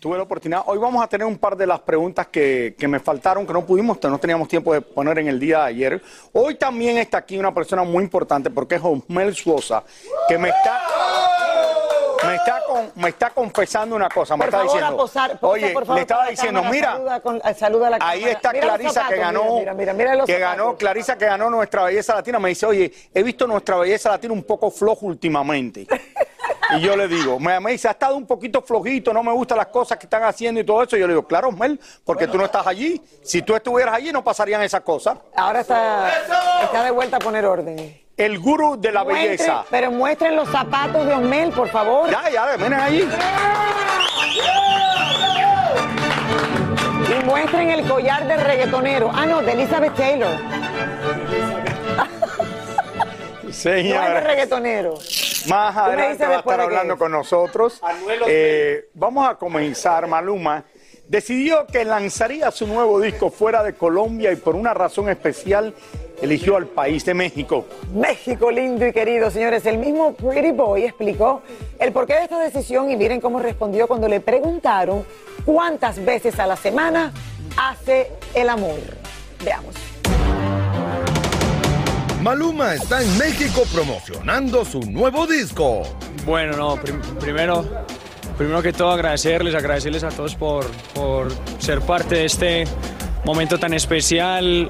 Tuve la oportunidad, hoy vamos a tener un par de las preguntas que, que me faltaron, que no pudimos, no teníamos tiempo de poner en el día de ayer. Hoy también está aquí una persona muy importante porque es Osmel Suosa, que me está... Me está, con- me está confesando una cosa, me está favor, diciendo. posar, posa, oye, por favor, le estaba diciendo, cámara, mira, saluda con- eh, saluda a la ahí está Mira Clarisa que zapatos, ganó, Mira, mira, que zapatos. ganó, Clarisa que ganó nuestra belleza latina. Me dice, oye, he visto nuestra belleza latina un poco flojo últimamente. Y yo le digo, me, dice, ha estado un poquito flojito, no me gustan las cosas que están haciendo y todo eso. Y yo le digo, claro, Mel, porque tú no estás allí. Si tú estuvieras allí, no pasarían esas cosas. Ahora está, está de vuelta a poner orden. El gurú de la Muestren- belleza. pero muestren los miren de Osmel, por favor. Ya, ya, miren allí. Y muestren el collar del reggaetonero. Ah, no, de Elizabeth Taylor. No es de Señora. reggaetonero. Más adelante va a estar hablando es. con nosotros. Eh, vamos a comenzar. Maluma decidió que lanzaría su nuevo disco fuera de Colombia y por una razón especial eligió al país de México. México lindo y querido, señores. El mismo Pretty Boy explicó el porqué de esta decisión y miren cómo respondió cuando le preguntaron cuántas veces a la semana hace el amor. Veamos. Maluma está en México promocionando su nuevo disco. Bueno, no, prim- primero, primero que todo agradecerles, agradecerles a todos por, por ser parte de este momento tan especial.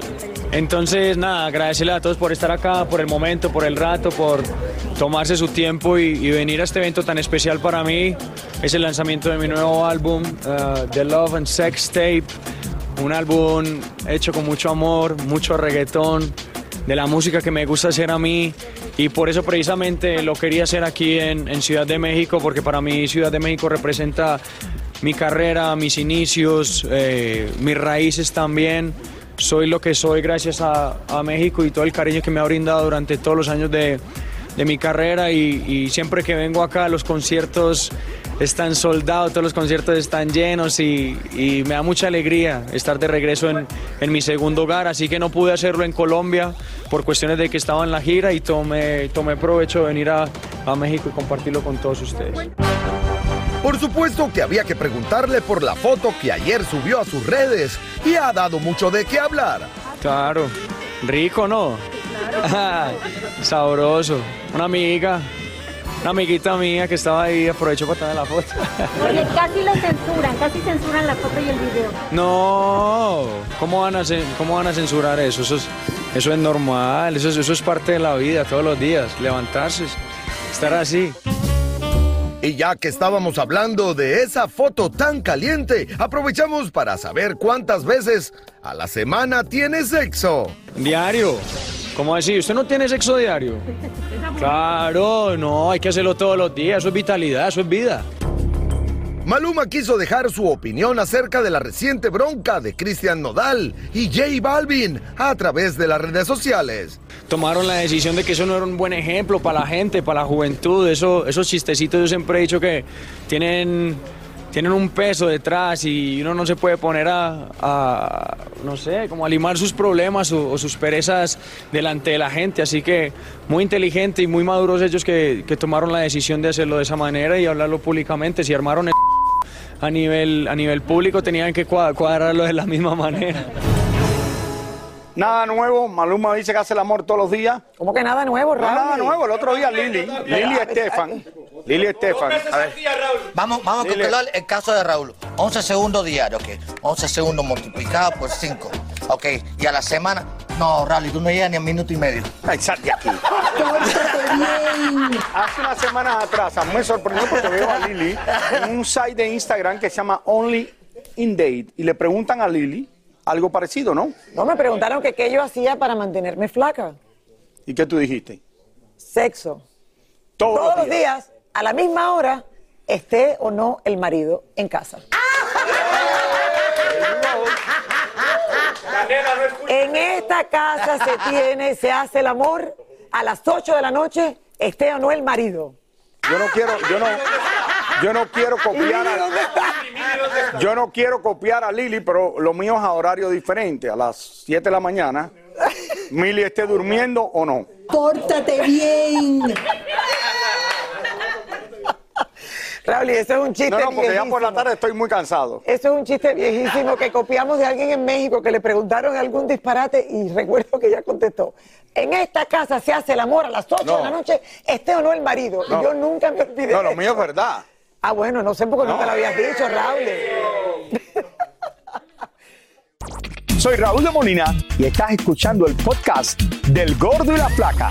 Entonces, nada, agradecerles a todos por estar acá, por el momento, por el rato, por tomarse su tiempo y, y venir a este evento tan especial para mí. Es el lanzamiento de mi nuevo álbum, uh, The Love and Sex Tape. Un álbum hecho con mucho amor, mucho reggaetón, de la música que me gusta hacer a mí y por eso precisamente lo quería hacer aquí en, Ciudad de México porque para mí Ciudad de México representa mi carrera, mis inicios, eh, mis raíces también. Soy lo que soy gracias a, México y todo el cariño que me ha brindado durante todos los años de, de mi carrera y, y siempre que vengo acá los conciertos están soldados, todos los conciertos están llenos y, y me da mucha alegría estar de regreso en, en mi segundo hogar, así que no pude hacerlo en Colombia por cuestiones de que estaba en la gira y tomé, tomé provecho de venir a, a México y compartirlo con todos ustedes. Por supuesto que había que preguntarle por la foto que ayer subió a sus redes y ha dado mucho de qué hablar. Claro, rico, ¿no? Sabroso. Una amiga, una amiguita mía que estaba ahí, aprovecho para tomar la foto. Oye, casi lo censuran, casi censuran la foto y el video. No, ¿cómo van a, cómo van a censurar eso? Eso es, eso es normal, eso es, eso es parte de la vida todos los días, levantarse, estar así. Y ya que estábamos hablando de esa foto tan caliente, aprovechamos para saber cuántas veces a la semana tiene sexo. Diario, ¿cómo así? ¿Usted no tiene sexo diario? Claro, no, hay que hacerlo todos los días, eso es vitalidad, eso es vida. Maluma quiso dejar su opinión acerca de la reciente bronca de Cristian Nodal y J Balvin a través de las redes sociales. tomaron la decisión de que eso no era un buen ejemplo para la gente, para la juventud. Eso, esos chistecitos yo siempre he dicho que tienen, tienen un peso detrás y uno no se puede poner a, no sé, como a limar sus problemas o, o sus perezas delante de la gente. Así que muy inteligente y muy maduros ellos que, que tomaron la decisión de hacerlo de esa manera y hablarlo públicamente. Si armaron el a nivel, a nivel público tenían que cua- cuadrarlo de la misma manera. Nada nuevo, Maluma dice que hace el amor todos los días. ¿Cómo que nada nuevo, No, Raúl? nada nuevo, el otro día Lili, Lili Estefan, Lili Estefan. A ver, vamos, vamos a calcular el caso de Raúl. 11 segundos diarios, ok. 11 segundos multiplicado por 5. Ok, y a la semana. No, Raúl, tú no llegas ni a minuto y medio. Ay, sal de aquí. Hace unas semanas atrás, a mí me sorprendió porque veo a Lili en un site de Instagram que se llama Only in Date y le preguntan a Lili algo parecido, ¿no? No, me preguntaron que qué yo hacía para mantenerme flaca. ¿Y qué tú dijiste? Sexo. Todos, Todos los días, a la misma hora, esté o no el marido en casa. En esta casa se tiene, se hace el amor a las 8 de la noche, esté o no el marido. Yo no quiero, yo no, yo no quiero copiar a, yo no quiero copiar a Lili, pero lo mío es a horario diferente, a las 7 de la mañana. Mili esté durmiendo o no. Pórtate bien. Raúl, eso es un chiste No, no, porque ya por la viejísimo. tarde estoy muy cansado. Eso es un chiste viejísimo que copiamos de alguien en México que le preguntaron algún disparate y recuerdo que ella contestó. En esta casa se hace el amor a las 8 No. de la noche, esté o no el marido. No. Y yo nunca me olvidé. No, lo mío es verdad. Ah, bueno, no sé por qué No. nunca lo habías dicho, Raúl. Soy Raúl de Molina y estás escuchando el podcast del Gordo y la Flaca.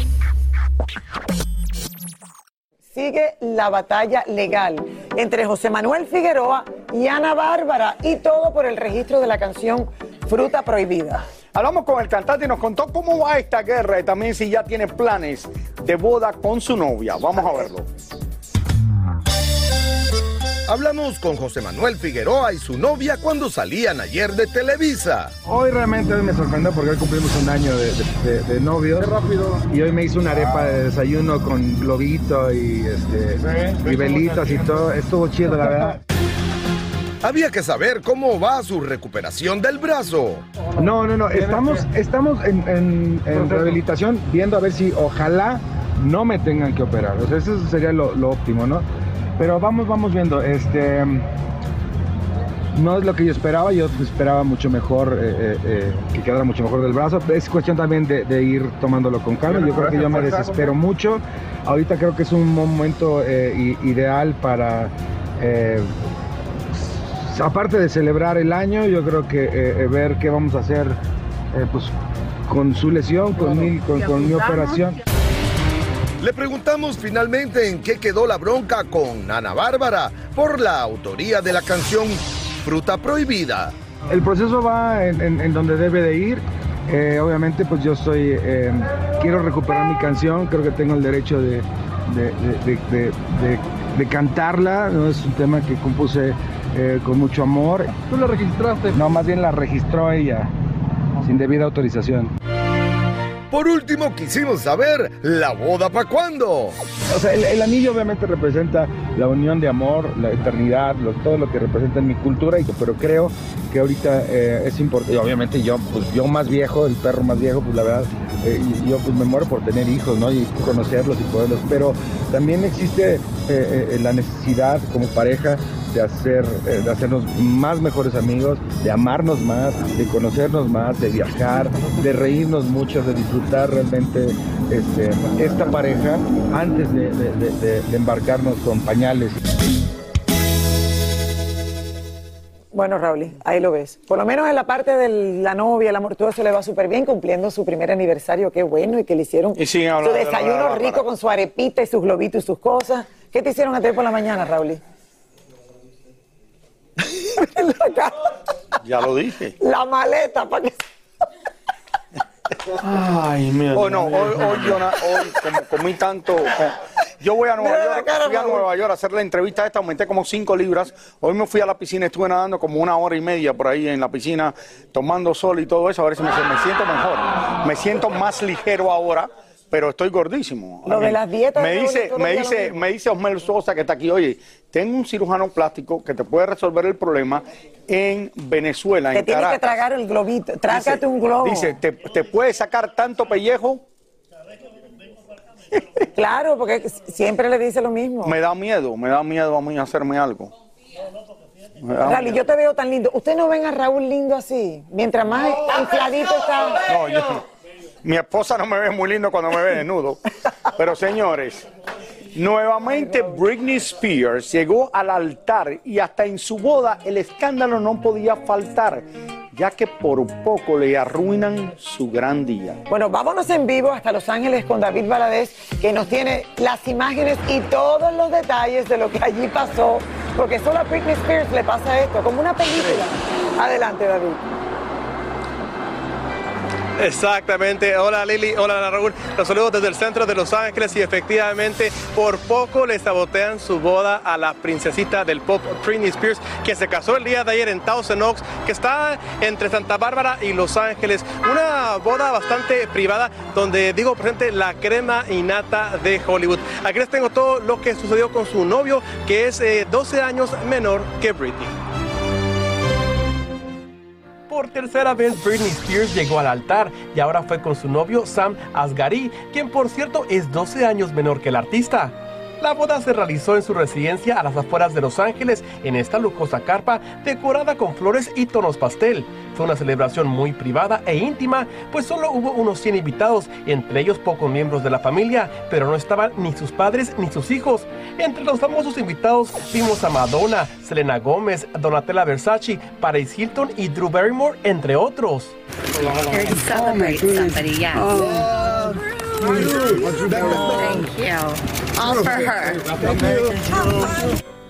Sigue la batalla legal entre José Manuel Figueroa y Ana Bárbara y todo por el registro de la canción Fruta Prohibida. Hablamos con el cantante y nos contó cómo va esta guerra y también si ya tiene planes de boda con su novia. Vamos a verlo. Hablamos con José Manuel Figueroa y su novia cuando salían ayer de Televisa. Hoy realmente hoy me sorprendió porque hoy cumplimos un año de, de, de- de novios. rápido. Y hoy me hizo una arepa de desayuno con globito y, este, y velitas y todo. Estuvo chido, la verdad. Había que saber cómo va su recuperación del brazo. No, no, no. Estamos, estamos en, en- en rehabilitación viendo a ver si ojalá no me tengan que operar. O sea, eso sería lo, lo óptimo, ¿no? Pero vamos, vamos viendo. Este. No es lo que yo esperaba, yo esperaba mucho mejor, eh, eh, eh, que quedara mucho mejor del brazo. Es cuestión también de, de ir tomándolo con calma. Yo creo que yo me desespero mucho. Ahorita creo que es un momento eh, ideal para, aparte de celebrar el año, yo creo que ver qué vamos a hacer pues, con su lesión, con mi, con, con mi operación. Le preguntamos finalmente en qué quedó la bronca con Ana Bárbara por la autoría de la canción Fruta Prohibida. El proceso va en, en- en donde debe de ir. Eh, obviamente, pues yo soy, eh, quiero recuperar mi canción, creo que tengo el derecho de, de- de- de- de- de- de cantarla, ¿no? es un tema que compuse eh, con mucho amor. ¿Tú la registraste? No, más bien la registró ella, sin debida autorización. Por último, quisimos saber la boda para cuándo. O sea, el, anillo obviamente representa la unión de amor, la eternidad, todo lo que representa en mi cultura, y, pero creo que ahorita eh, es importante, obviamente yo, pues yo más viejo, el perro más viejo, pues la verdad, eh, yo pues me muero por tener hijos, ¿no? Y conocerlos y poderlos, pero también existe eh, la necesidad como pareja de hacer, eh, de hacernos más mejores amigos, de amarnos más, de conocernos más, de viajar, de reírnos mucho, de disfrutar realmente este, esta pareja antes de, de- de- de- de embarcarnos con pañales. Bueno, Raúl, ahí lo ves. Por lo menos en la parte de la novia, el amor, todo eso le va súper bien, cumpliendo su primer aniversario, qué bueno, y que le hicieron Y su de la desayuno rico con su arepita y sus globitos y sus cosas. ¿Qué te hicieron a ti por la mañana, Raúl? La, cara, Ya lo dije. la maleta, para que... Ay, mira. Hoy no, hoy, hoy, yo na- hoy como comí tanto. yo voy a Nueva Mira la York, cara, fui a Raúl. Nueva York a hacer la entrevista esta, aumenté como 5 libras. Hoy me fui a la piscina, estuve nadando como una hora y media por ahí en la piscina, tomando sol y todo eso, a ver si me, me siento mejor. Me siento más ligero ahora. Pero estoy gordísimo. Lo de las dietas Me de dice, me dice, me dice Osmel Sosa que está aquí, oye, tengo un cirujano plástico que te puede resolver el problema en Venezuela, Te en tienes que tragar el globito. Trágate Dice- un globo. Dice, te, te puede sacar tanto pellejo, Claro, porque siempre le dice lo mismo. me da miedo, me da miedo a mí hacerme algo. Miedo. yo te veo tan lindo. ¿Usted no ven a Raúl lindo así? Mientras más infladito está... No, yo- mi esposa no me ve muy lindo cuando me ve desnudo. Pero señores, nuevamente Britney Spears llegó al altar y hasta en su boda el escándalo no podía faltar, ya que por poco le arruinan su gran día. Bueno, vámonos en vivo hasta Los Ángeles con David Valadez, que nos tiene las imágenes y todos los detalles de lo que allí pasó, porque solo a Britney Spears le pasa esto, como una película. Adelante, David. Exactamente. Hola Lili, hola Raúl. Los saludos desde el centro de Los Ángeles y efectivamente por poco le sabotean su boda a la princesita del pop Britney Spears que se casó el día de ayer en Thousand Oaks que está entre Santa Bárbara y Los Ángeles. Una boda bastante privada donde digo presente la crema innata de Hollywood. Aquí les tengo todo lo que sucedió con su novio que es eh, 12 años menor que Britney. Por tercera vez Britney Spears llegó al altar y ahora fue con su novio Sam Asghari, quien por cierto es 12 años menor que el artista. La boda se realizó en su residencia a las afueras de Los Ángeles, en esta lujosa carpa decorada con flores y tonos pastel. Fue una celebración muy privada e íntima, pues solo hubo unos 100 invitados, entre ellos pocos miembros de la familia, pero no estaban ni sus padres ni sus hijos. Entre los famosos invitados vimos a Madonna, Selena Gómez, Donatella Versace, Paris Hilton y Drew Barrymore, entre otros.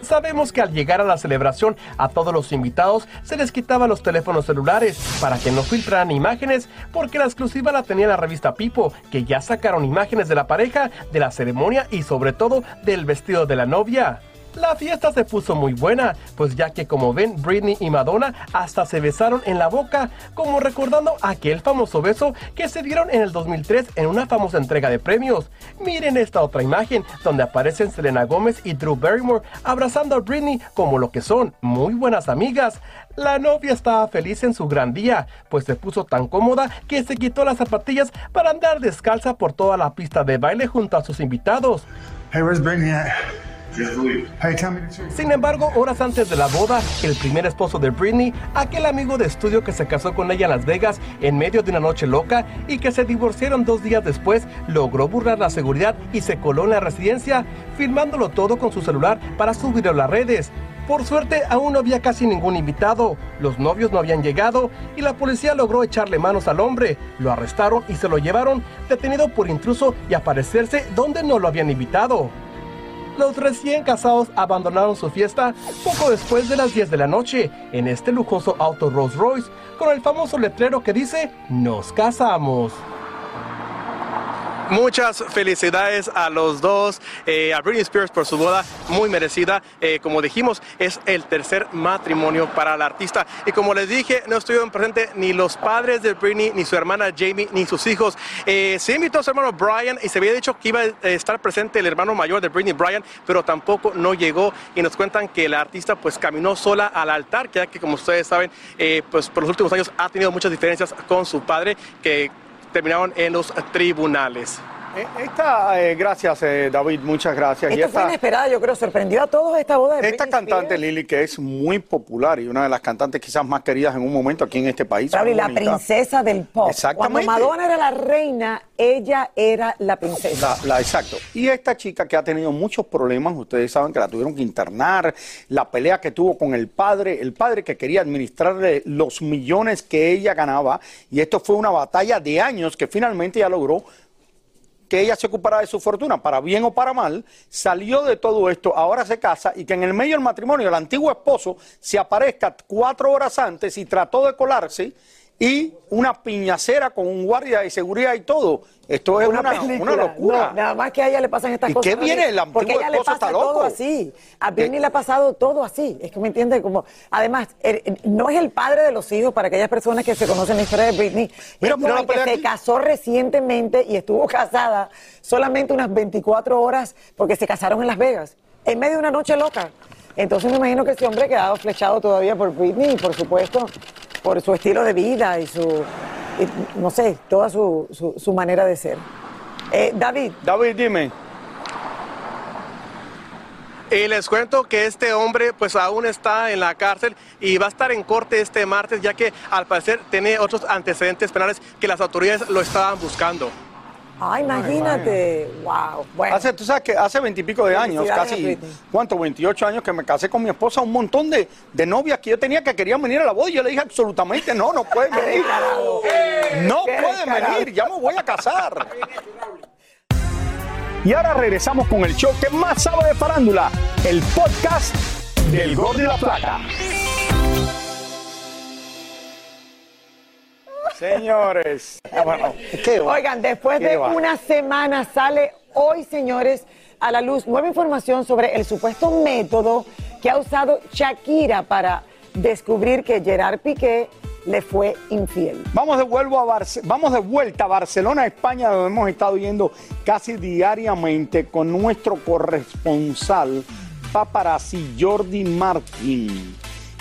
Sabemos que al llegar a la celebración a todos los invitados se les quitaba los teléfonos celulares para que no filtraran imágenes porque la exclusiva la tenía la revista Pipo que ya sacaron imágenes de la pareja, de la ceremonia y sobre todo del vestido de la novia. La fiesta se puso muy buena, pues ya que como ven, Britney y Madonna hasta se besaron en la boca, como recordando aquel famoso beso que se dieron en el 2003 en una famosa entrega de premios. Miren esta otra imagen, donde aparecen Selena Gómez y Drew Barrymore abrazando a Britney como lo que son, muy buenas amigas. La novia estaba feliz en su gran día, pues se puso tan cómoda que se quitó las zapatillas para andar descalza por toda la pista de baile junto a sus invitados. Hey, where's Brittany at? Sin embargo, horas antes de la boda, el primer esposo de Britney, aquel amigo de estudio que se casó con ella en Las Vegas en medio de una noche loca y que se divorciaron dos días después, logró burlar la seguridad y se coló en la residencia, filmándolo todo con su celular para subirlo a las redes. Por suerte, aún no había casi ningún invitado, los novios no habían llegado y la policía logró echarle manos al hombre. Lo arrestaron y se lo llevaron, detenido por intruso y aparecerse donde no lo habían invitado. Los recién casados abandonaron su fiesta poco después de las 10 de la noche en este lujoso auto Rolls Royce con el famoso letrero que dice Nos casamos. Muchas felicidades a los dos, eh, a Britney Spears por su boda muy merecida. Eh, como dijimos, es el tercer matrimonio para la artista. Y como les dije, no estuvieron presentes ni los padres de Britney, ni su hermana Jamie, ni sus hijos. Eh, se invitó a su hermano Brian y se había dicho que iba a estar presente el hermano mayor de Britney, Brian, pero tampoco no llegó. Y nos cuentan que la artista pues caminó sola al altar, ya que como ustedes saben, pues por los últimos años ha tenido muchas diferencias con su padre que terminaron en los tribunales. Eh, Esta, eh, gracias eh, David, muchas gracias. Y Esto fue esta- inesperada, yo creo, sorprendió a todos esta boda de Esta Britney cantante Spears. Lili, que es muy popular y una de las cantantes quizás más queridas en un momento aquí en este país. Raúl, y la bonita. princesa del pop. Exactamente. Cuando Madonna era la reina, ella era la princesa. La, la- exacto. Y esta chica que ha tenido muchos problemas, ustedes saben que la tuvieron que internar, la pelea que tuvo con el padre, el padre que quería administrarle los millones que ella ganaba, y esto fue una batalla de años que finalmente ya logró que ella se ocupara de su fortuna, para bien o para mal, salió de todo esto, ahora se casa y que en el medio del matrimonio el antiguo esposo se aparezca cuatro horas antes y trató de colarse y una piñacera con un guardia de seguridad y todo. Esto es una, locura. No, nada más que a ella le pasan estas ¿Y cosas. qué viene? El antiguo ella le esposo pasa está loco. todo así. A Britney le ha pasado todo así. Es que me entiende como. Además, el- el- no es el padre de los hijos para aquellas personas que se conocen la historia de Britney. Mira, es la el que se casó recientemente y estuvo casada solamente unas 24 horas porque se casaron en Las Vegas. En medio de una noche loca. Entonces me imagino que ese hombre ha quedado flechado todavía por Britney y por supuesto por su estilo de vida y su, y, no sé, toda su, su, su manera de ser. Eh, David. David, dime. Y les cuento que este hombre pues aún está en la cárcel y va a estar en corte este martes ya que al parecer tiene otros antecedentes penales que las autoridades lo estaban buscando. Ah, imagínate. Wow. Bueno. Hace, tú sabes que hace veintipico de años, casi. ¿cuánto? 28 años que me casé con mi esposa, un montón de, de novias que yo tenía que querían venir a la boda y yo le dije absolutamente no, no pueden venir. No pueden venir, ya me voy a casar. Y ahora regresamos con el show que más sabe de farándula, el podcast del Gol de la Plata. Señores. Ah. Oigan, después ¿Qué de va? una semana sale hoy, señores, a la luz nueva información sobre el supuesto método que ha usado Shakira para descubrir que Gerard Piqué le fue infiel. Vamos de, vuelvo a Barce- vamos de vuelta a Barcelona, España, donde hemos estado yendo casi diariamente con nuestro corresponsal paparazzi Jordi Martín,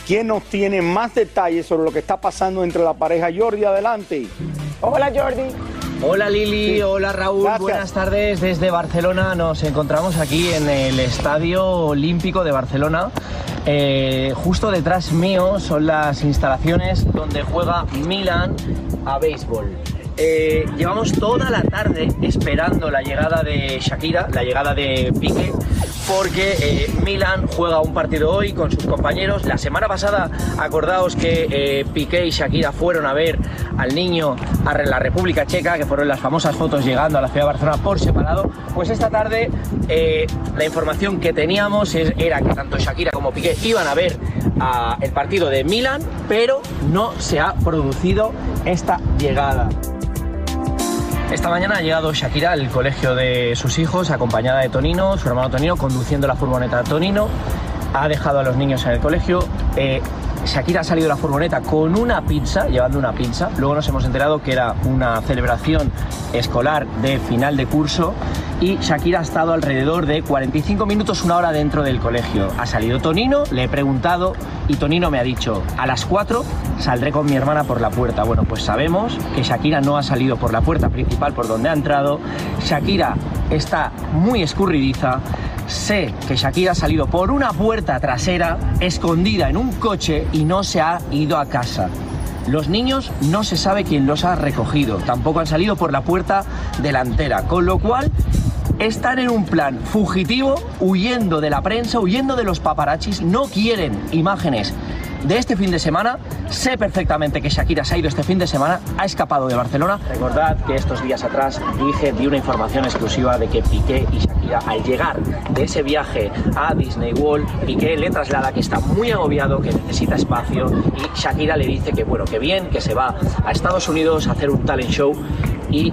quien nos tiene más detalles sobre lo que está pasando entre la pareja. Jordi, adelante. Hola Jordi. Hola Lili, Sí. hola Raúl, Gracias. buenas tardes desde Barcelona. Nos encontramos aquí en el Estadio Olímpico de Barcelona. Eh, justo detrás mío son las instalaciones donde juega Milan a béisbol. Eh, llevamos toda la tarde esperando la llegada de Shakira, la llegada de Piqué, porque eh, Milan juega un partido hoy con sus compañeros. La semana pasada, acordaos que eh, Piqué y Shakira fueron a ver al niño a la República Checa, que fueron las famosas fotos llegando a la ciudad de Barcelona por separado. Pues esta tarde eh, la información que teníamos era que tanto Shakira como Piqué iban a ver a el partido de Milan, pero no se ha producido esta llegada. Esta mañana ha llegado Shakira al colegio de sus hijos, acompañada de Tonino, su hermano Tonino, conduciendo la furgoneta Tonino. Ha dejado a los niños en el colegio. Eh, Shakira ha salido de la furgoneta con una pizza, llevando una pizza. Luego nos hemos enterado que era una celebración escolar de final de curso. Y Shakira ha estado alrededor de 45 minutos, una hora dentro del colegio. Ha salido Tonino, le he preguntado y Tonino me ha dicho, a las 4 saldré con mi hermana por la puerta. Bueno, pues sabemos que Shakira no ha salido por la puerta principal por donde ha entrado. Shakira está muy escurridiza. Sé que Shakira ha salido por una puerta trasera, escondida en un coche y no se ha ido a casa. Los niños no se sabe quién los ha recogido, tampoco han salido por la puerta delantera, con lo cual están en un plan fugitivo, huyendo de la prensa, huyendo de los paparachis, no quieren imágenes de este fin de semana. Sé perfectamente que Shakira se ha ido este fin de semana, ha escapado de Barcelona. Recordad que estos días atrás dije, di una información exclusiva de que Piqué y Shakira al llegar de ese viaje a Disney World, Piqué le traslada que está muy agobiado, que necesita espacio y Shakira le dice que bueno, que bien, que se va a Estados Unidos a hacer un talent show y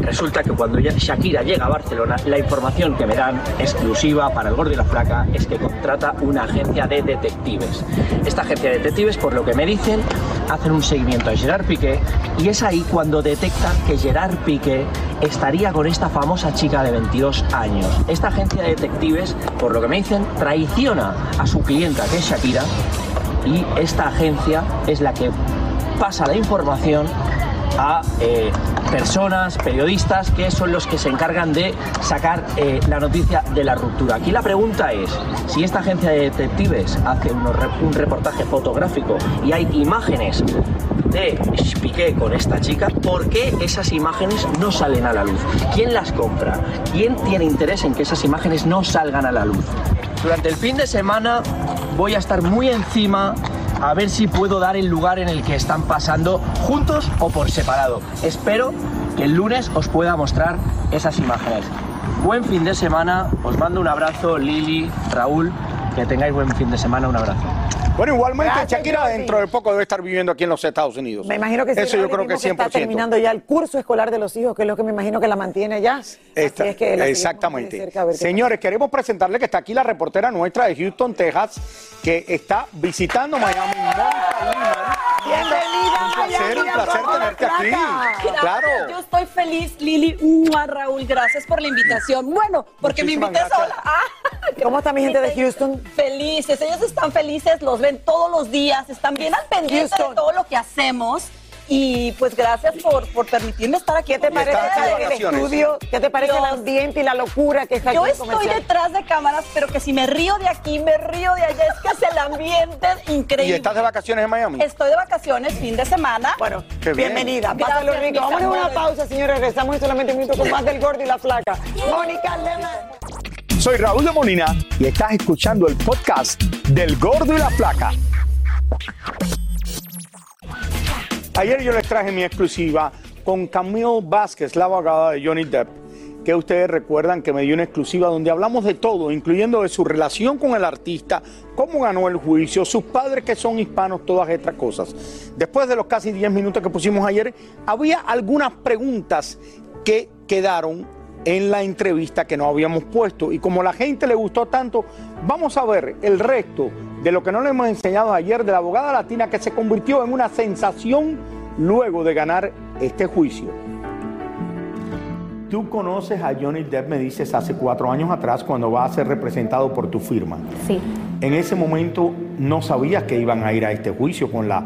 Resulta que cuando Shakira llega a Barcelona, la información que me dan exclusiva para el gordo y la flaca es que contrata una agencia de detectives. Esta agencia de detectives, por lo que me dicen, hacen un seguimiento a Gerard Piqué y es ahí cuando detectan que Gerard Piqué estaría con esta famosa chica de 22 años. Esta agencia de detectives, por lo que me dicen, traiciona a su clienta, que es Shakira, y esta agencia es la que pasa la información a eh, personas, periodistas, que son los que se encargan de sacar eh, la noticia de la ruptura. Aquí la pregunta es, si esta agencia de detectives hace un reportaje fotográfico y hay imágenes de Piqué con esta chica, ¿por qué esas imágenes no salen a la luz? ¿Quién las compra? ¿Quién tiene interés en que esas imágenes no salgan a la luz? Durante el fin de semana voy a estar muy encima a ver si puedo dar el lugar en el que están pasando juntos o por separado. Espero que el lunes os pueda mostrar esas imágenes. Buen fin de semana, os mando un abrazo, Lili, Raúl, que tengáis buen fin de semana, un abrazo. Bueno, igualmente Gracias, Shakira Jordi. dentro de poco debe estar viviendo aquí en los Estados Unidos. Me imagino que sí. Eso yo creo que mismo 100%. está terminando ya el curso escolar de los hijos, que es lo que me imagino que la mantiene. Así Está- es que de exactamente. cerca Señores, queremos presentarle que está aquí la reportera nuestra de Houston, Texas, que está visitando Miami. Bienvenida, Un placer, Miami, un placer tenerte aquí. Claro. Yo estoy feliz, Lili. ¡Mua, Raúl, gracias por la invitación. Bueno, porque Muchísimas me invité gracias. sola. Ah, ¿Cómo está mi gente de Houston? Felices, ellos están felices, los ven todos los días, están bien al pendiente Houston. de todo lo que hacemos. Y pues gracias por, por permitirme estar aquí. ¿Qué te parece el estudio? ¿Qué te parece el ambiente y la locura que está aquí Yo estoy comercial? detrás de cámaras, pero que si me río de aquí, me río de allá, es que es el ambiente increíble. ¿Y estás de vacaciones en Miami? Estoy de vacaciones, fin de semana. Bueno, Qué bien. bienvenida. Pásalo rico. Vamos a una pausa, señores. Regresamos en solamente un minuto con más del gordo y la flaca. Mónica Lema. Soy Raúl de Molina y estás escuchando el podcast del Gordo y la Flaca. Ayer yo les traje mi exclusiva con Camille Vázquez, la abogada de Johnny Depp. que ustedes recuerdan que me dio una exclusiva donde hablamos de todo, incluyendo de su relación con el artista, cómo ganó el juicio, sus padres que son hispanos, todas estas cosas. Después de los casi 10 minutos que pusimos ayer, había algunas preguntas que quedaron en la entrevista que no habíamos puesto. Y como la gente le gustó tanto, vamos a ver el resto de lo que no le hemos enseñado ayer de la abogada latina que se convirtió en una sensación luego de ganar este juicio. Tú conoces a Johnny Depp, me dices, hace cuatro años atrás cuando va a ser representado por tu firma. Sí. En ese momento no sabías que iban a ir a este juicio con la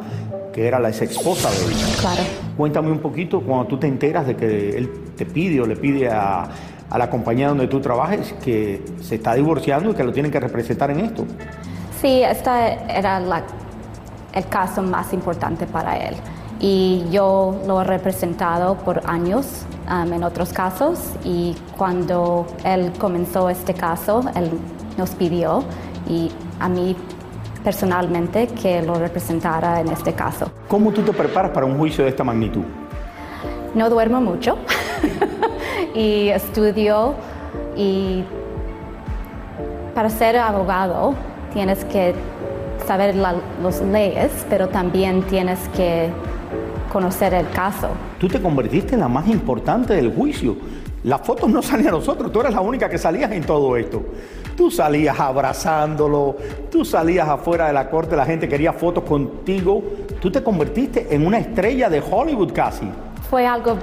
que era la ex esposa de él. Claro. Cuéntame un poquito cuando tú te enteras de que él te pide o le pide a, a la compañía donde tú trabajes que se está divorciando y que lo tienen que representar en esto. Sí, este era la- el caso más importante para él. Y yo lo he representado por años um, en otros casos. Y cuando él comenzó este caso, él nos pidió y a mí personalmente que lo representara en este caso. ¿Cómo tú te preparas para un juicio de esta magnitud? No duermo mucho y estudio y para ser abogado tienes que saber la- las leyes, pero también tienes que conocer el caso. Tú te convertiste en la más importante del juicio. Las fotos no salían a nosotros, tú eras la única que salías en todo esto. Tú salías abrazándolo, tú salías afuera de la corte, la gente quería fotos contigo. Tú te convertiste en una estrella de Hollywood casi. Fue algo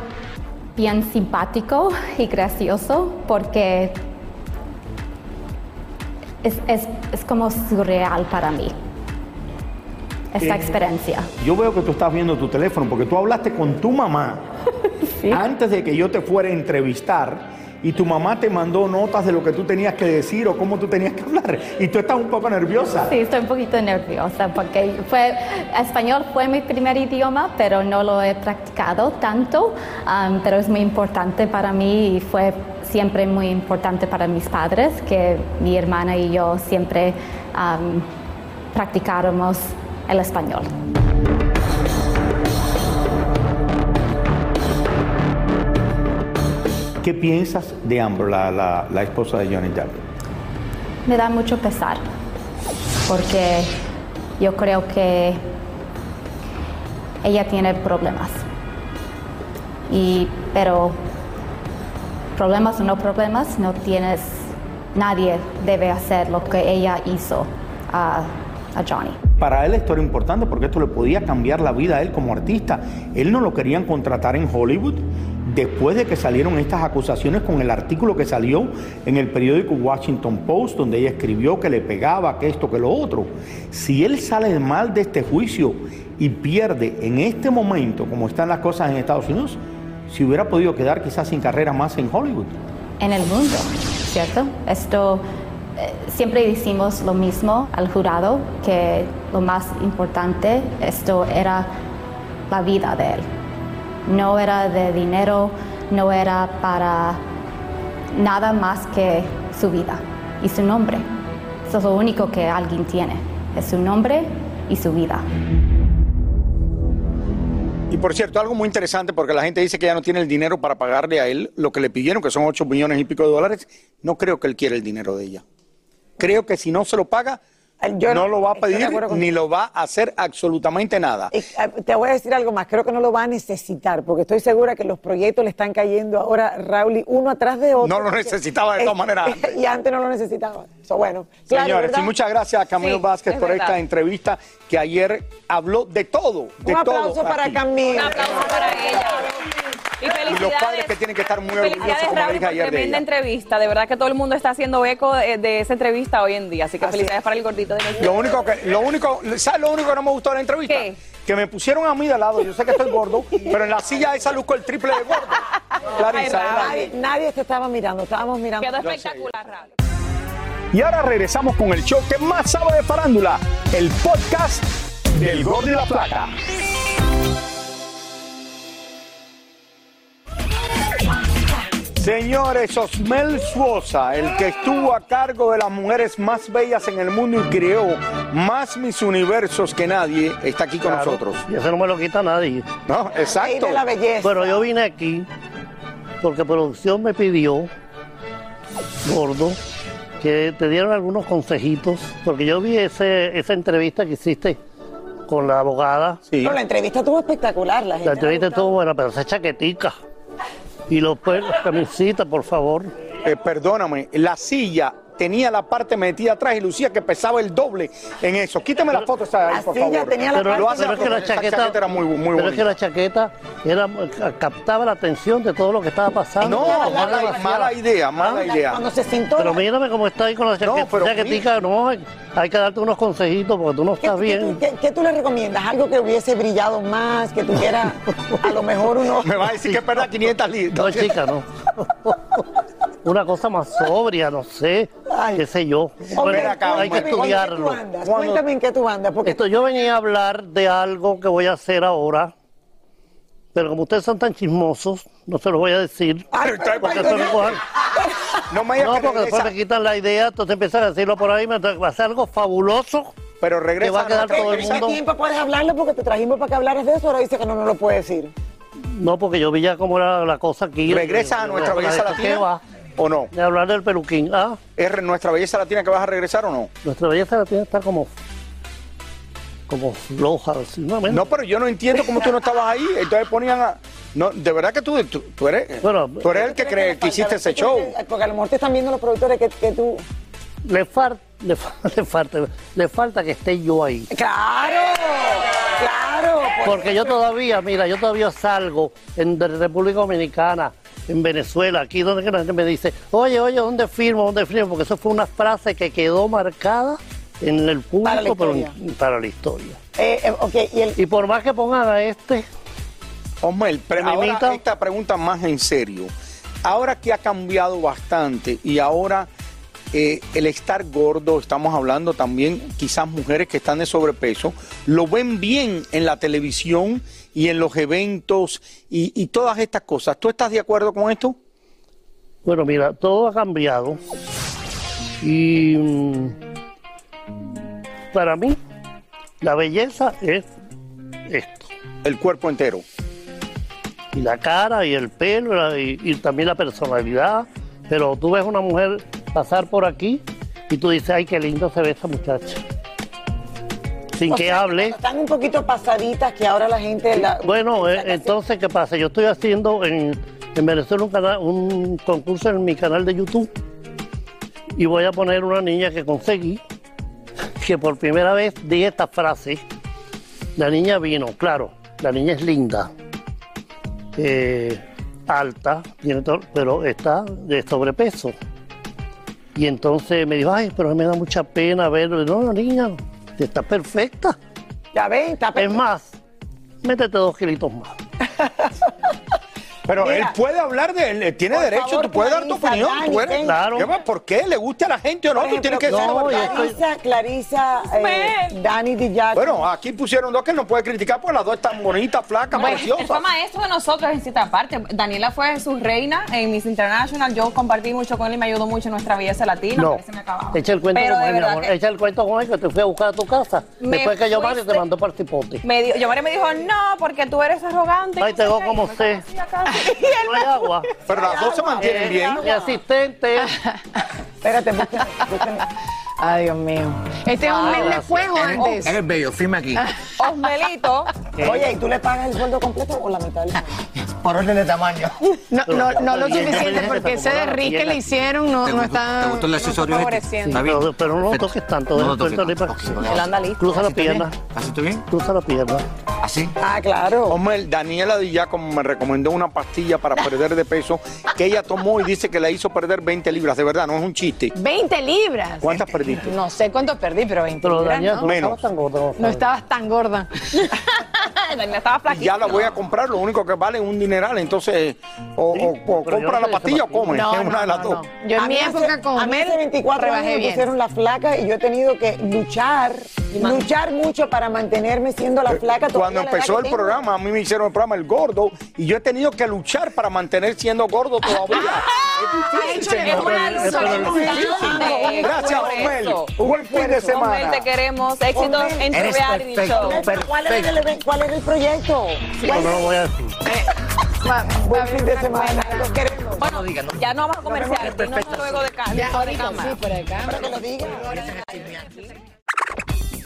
bien simpático y gracioso porque es, es- es como surreal para mí esta Eh, experiencia. Yo veo que tú estás viendo tu teléfono porque tú hablaste con tu mamá antes de que yo te fuera a entrevistar y tu mamá te mandó notas de lo que tú tenías que decir o cómo tú tenías que hablar y tú estás un poco nerviosa. Sí, estoy un poquito nerviosa porque fue, español fue mi primer idioma, pero no lo he practicado tanto, um, pero es muy importante para mí y fue siempre muy importante para mis padres que mi hermana y yo siempre um, practicáramos el español. ¿Qué piensas de Amber, la, la- esposa de Johnny Depp? Me da mucho pesar porque yo creo que ella tiene problemas. Y, pero problemas o no problemas, no tienes, nadie debe hacer lo que ella hizo a, a Johnny. Para él esto era importante porque esto le podía cambiar la vida a él como artista. Él no lo querían contratar en Hollywood después de que salieron estas acusaciones con el artículo que salió en el periódico Washington Post, donde ella escribió que le pegaba, que esto, que lo otro. Si él sale mal de este juicio y pierde en este momento, como están las cosas en Estados Unidos, si hubiera podido quedar quizás sin carrera más en Hollywood. en el mundo, ¿cierto? Esto siempre decimos lo mismo al jurado que lo más importante esto era la vida de él. No era de dinero, no era para nada más que su vida y su nombre. Eso es lo único que alguien tiene, es su nombre y su vida. Y por cierto, algo muy interesante, porque la gente dice que ya no tiene el dinero para pagarle a él lo que le pidieron, que son 8 millones y pico de dólares. No creo que él quiera el dinero de ella. Creo que si no se lo paga, no, lo va a pedir ni lo va a hacer absolutamente nada. Eh, te voy a decir algo más, creo que no lo va a necesitar, porque estoy segura que los proyectos le están cayendo ahora, Raúl, uno atrás de otro. No lo necesitaba de todas maneras antes. y antes no lo necesitaba. So, bueno, claro, Señores, ¿verdad? y muchas gracias a Camilo Sí, Vázquez es por verdad. esta entrevista que ayer habló de todo. De Un aplauso todo para aquí. Camilo. Un aplauso para ella. Y Y los padres que tienen que estar muy orgullosos, como le Raúl, dije ayer de tremenda ella. entrevista. De verdad que todo el mundo está haciendo eco de, de esa entrevista hoy en día. Así que Así felicidades para el gordito de nosotros. Lo único que, lo único, ¿sabes lo único que no me gustó de la entrevista? Que me pusieron a mí de lado, yo sé que estoy gordo, pero en la silla esa luzco el triple de gordo. Clarisa, nadie, nadie te estaba mirando, estábamos mirando. Quedó espectacular, Raúl. Y ahora regresamos con el show que más sabe de farándula, el podcast del Gol de la Plata. Señores, Osmel Suosa, el que estuvo a cargo de las mujeres más bellas en el mundo y creó más mis universos que nadie, está aquí con nosotros. Y eso no me lo quita nadie. No, exacto. Pero yo vine aquí porque producción me pidió, gordo, que te dieran algunos consejitos, porque yo vi ese, esa entrevista que hiciste con la abogada. Pero la entrevista estuvo espectacular. La, gente La entrevista estuvo buena, pero esa chaquetica. Y los pues, camisitas, por favor. Eh, perdóname, la silla tenía la parte metida atrás y lucía que pesaba el doble en eso. Quítame la foto esa ahí, por favor. tenía la Pero parte- lo hace pero es que la chaqueta- era muy, muy Pero bonita. es que la chaqueta era, captaba la atención de todo lo que estaba pasando. No, mala- idea, mala ¿Ah? idea. Cuando se sentó. Pero mírame cómo está ahí con la chaqueta, pero chaquetica, no, hay, hay que darte unos consejitos porque tú no estás bien. ¿Qué, qué tú le recomiendas? ¿Algo que hubiese brillado más, que tuviera a lo mejor uno... Me va a decir que perda 500 libras. No, chica, no. Una cosa más sobria, no sé, qué sé yo. Hombre, Bueno, hay que estudiarlo. ¿en qué tú andas? Cuéntame en qué tú andas, porque Esto, yo venía a hablar de algo que voy a hacer ahora, pero como ustedes son tan chismosos, no se los voy a decir. porque después me cojan- No me No, que porque después me quitan la idea, entonces empiezan a decirlo por ahí, va a ser algo fabuloso. Pero Que regresa. va a quedar todo el ¿qué mundo. tiempo puedes hablarlo? Porque te trajimos para que hablaras de eso, ahora dice que no, no lo puedes decir. No, porque yo vi ya cómo era la cosa aquí. ¿Regresa a nuestra belleza ¿Qué latina? ¿O no? De hablar del peluquín. Ah, ¿Es nuestra belleza latina que vas a regresar o no? nuestra belleza latina está como. como floja. así, ¿no? No, pero yo no entiendo cómo tú no estabas ahí. Entonces ponían a. No, de verdad que tú, tú, tú eres. tú eres el que cree que hiciste ese show. Porque a lo mejor te están viendo los productores que, que tú... Le, far- le, le falta, le falta que esté yo ahí. ¡Claro! ¡Claro! Porque yo todavía, mira, yo todavía salgo en de República Dominicana, en Venezuela, aquí donde la gente me dice, oye, oye, ¿dónde firmo? ¿Dónde firmo? Porque eso fue una frase que quedó marcada en el público Para la pero historia. para la historia. Eh, eh, ok, y el... Y por más que pongan a este, Osmel, pero ahora esta pregunta más en serio. Ahora que ha cambiado bastante y ahora eh, el estar gordo, estamos hablando también quizás mujeres que están de sobrepeso, lo ven bien en la televisión y en los eventos y, y todas estas cosas. ¿Tú estás de acuerdo con esto? bueno, mira, todo ha cambiado. Y mm, para mí, la belleza es esto. El cuerpo entero. y la cara y el pelo y, y también la personalidad. Pero tú ves una mujer pasar por aquí y tú dices, ay, qué lindo se ve esa muchacha. Sin o que sea, hable. Están un poquito pasaditas que ahora la gente... la- Bueno, eh, entonces, ¿qué pasa? Yo estoy haciendo en, en Venezuela un, canal, un concurso en mi canal de YouTube y voy a poner una niña que conseguí, que por primera vez di esta frase. La niña vino, claro, la niña es linda, eh, alta, tiene todo, pero está de sobrepeso. Y entonces me dijo, ay, pero me da mucha pena verlo. No, la niña está perfecta. Ya ven, está Es más, métete dos kilitos más. Pero Mira. él puede hablar de él, tiene derecho, favor, tú puedes dar tu opinión. tú eres-. Claro. ¿Por qué? ¿Le guste a la gente o no? Tú tienes que decir la verdad. Clarisa, Clarisa, eh, Dani Dillac. Bueno, aquí pusieron dos que no puede criticar porque las dos están bonitas, flacas, Bueno, él fue preciosas. maestro de nosotros en cierta parte. Daniela fue su reina en Miss International. Yo compartí mucho con él y me ayudó mucho en nuestra belleza latina. No, porque se me acababa. echa el cuento Pero con él, mi amor. que- Echa el cuento con él que te fui a buscar a tu casa. Me Después que yo Mario te mandó para el cipote. Me dio, yo me dijo, no, porque tú eres arrogante. Ay, te veo como sé. No hay agua. Pero las dos se mantienen bien. Mi asistente. Espérate, búsquenme, búsquenme. Ay, Dios mío. Este es un Ah, mes de fuego antes. Eres bello, firme aquí. Osmelito. Oye, ¿y tú le pagas el sueldo completo o la mitad? del sueldo? Por orden de tamaño. No, no, no lo suficiente porque ese derrick que le hicieron no, ¿Te no está te gustó el no accesorio está este? Pero, pero no lo toques tanto. No lo deja toques tanto. Cruza la ¿Así está bien? pierna. ¿Así está bien? Cruza la pierna. ¿Así? Ah, claro. Hombre, Daniela Dillaco me recomendó una pastilla para perder de peso que ella tomó y dice que la hizo perder 20 libras. De verdad, no es un chiste. 20 libras. ¿Cuántas perdiste? No sé cuánto perdí, pero 20 Pero libras, Daniel, ¿no? tú no Menos. estabas tan gordo. No estabas tan gorda. Daniela estaba Y flaquita. ya la voy a comprar, lo único que vale es un dineral. Entonces, o, compra no la pastilla o come. No, es una no, de las no, dos. no. Yo A en mi mí época hace- con a mí hace Mel 24 años me pusieron la flaca y yo he tenido que luchar, luchar mucho para mantenerme siendo la flaca. todavía Cuando empezó el tengo. programa, a mí me hicieron el programa El Gordo y yo he tenido que luchar para mantener siendo gordo todavía. es difícil. Gracias, Osmel. eso. Buen fin de semana. te queremos. Éxitos en tu reality show. ¿Cuál era, el, event- ¿Cuál era el proyecto? No, no lo voy a decir. Buen fin de semana. Los queremos. No. Ya no vamos a comercial, dinos luego de Ya, ahorita cámara. sí, por acá. Para que lo diga.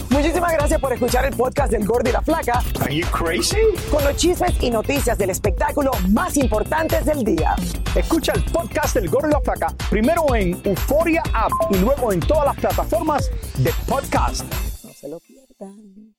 Muchísimas gracias por escuchar el podcast del Gordo y la Flaca Are you crazy? con los chismes y noticias del espectáculo más importantes del día. Escucha el podcast del Gordo y la Flaca primero en Euforia App y luego en todas las plataformas de podcast. No se lo pierdan.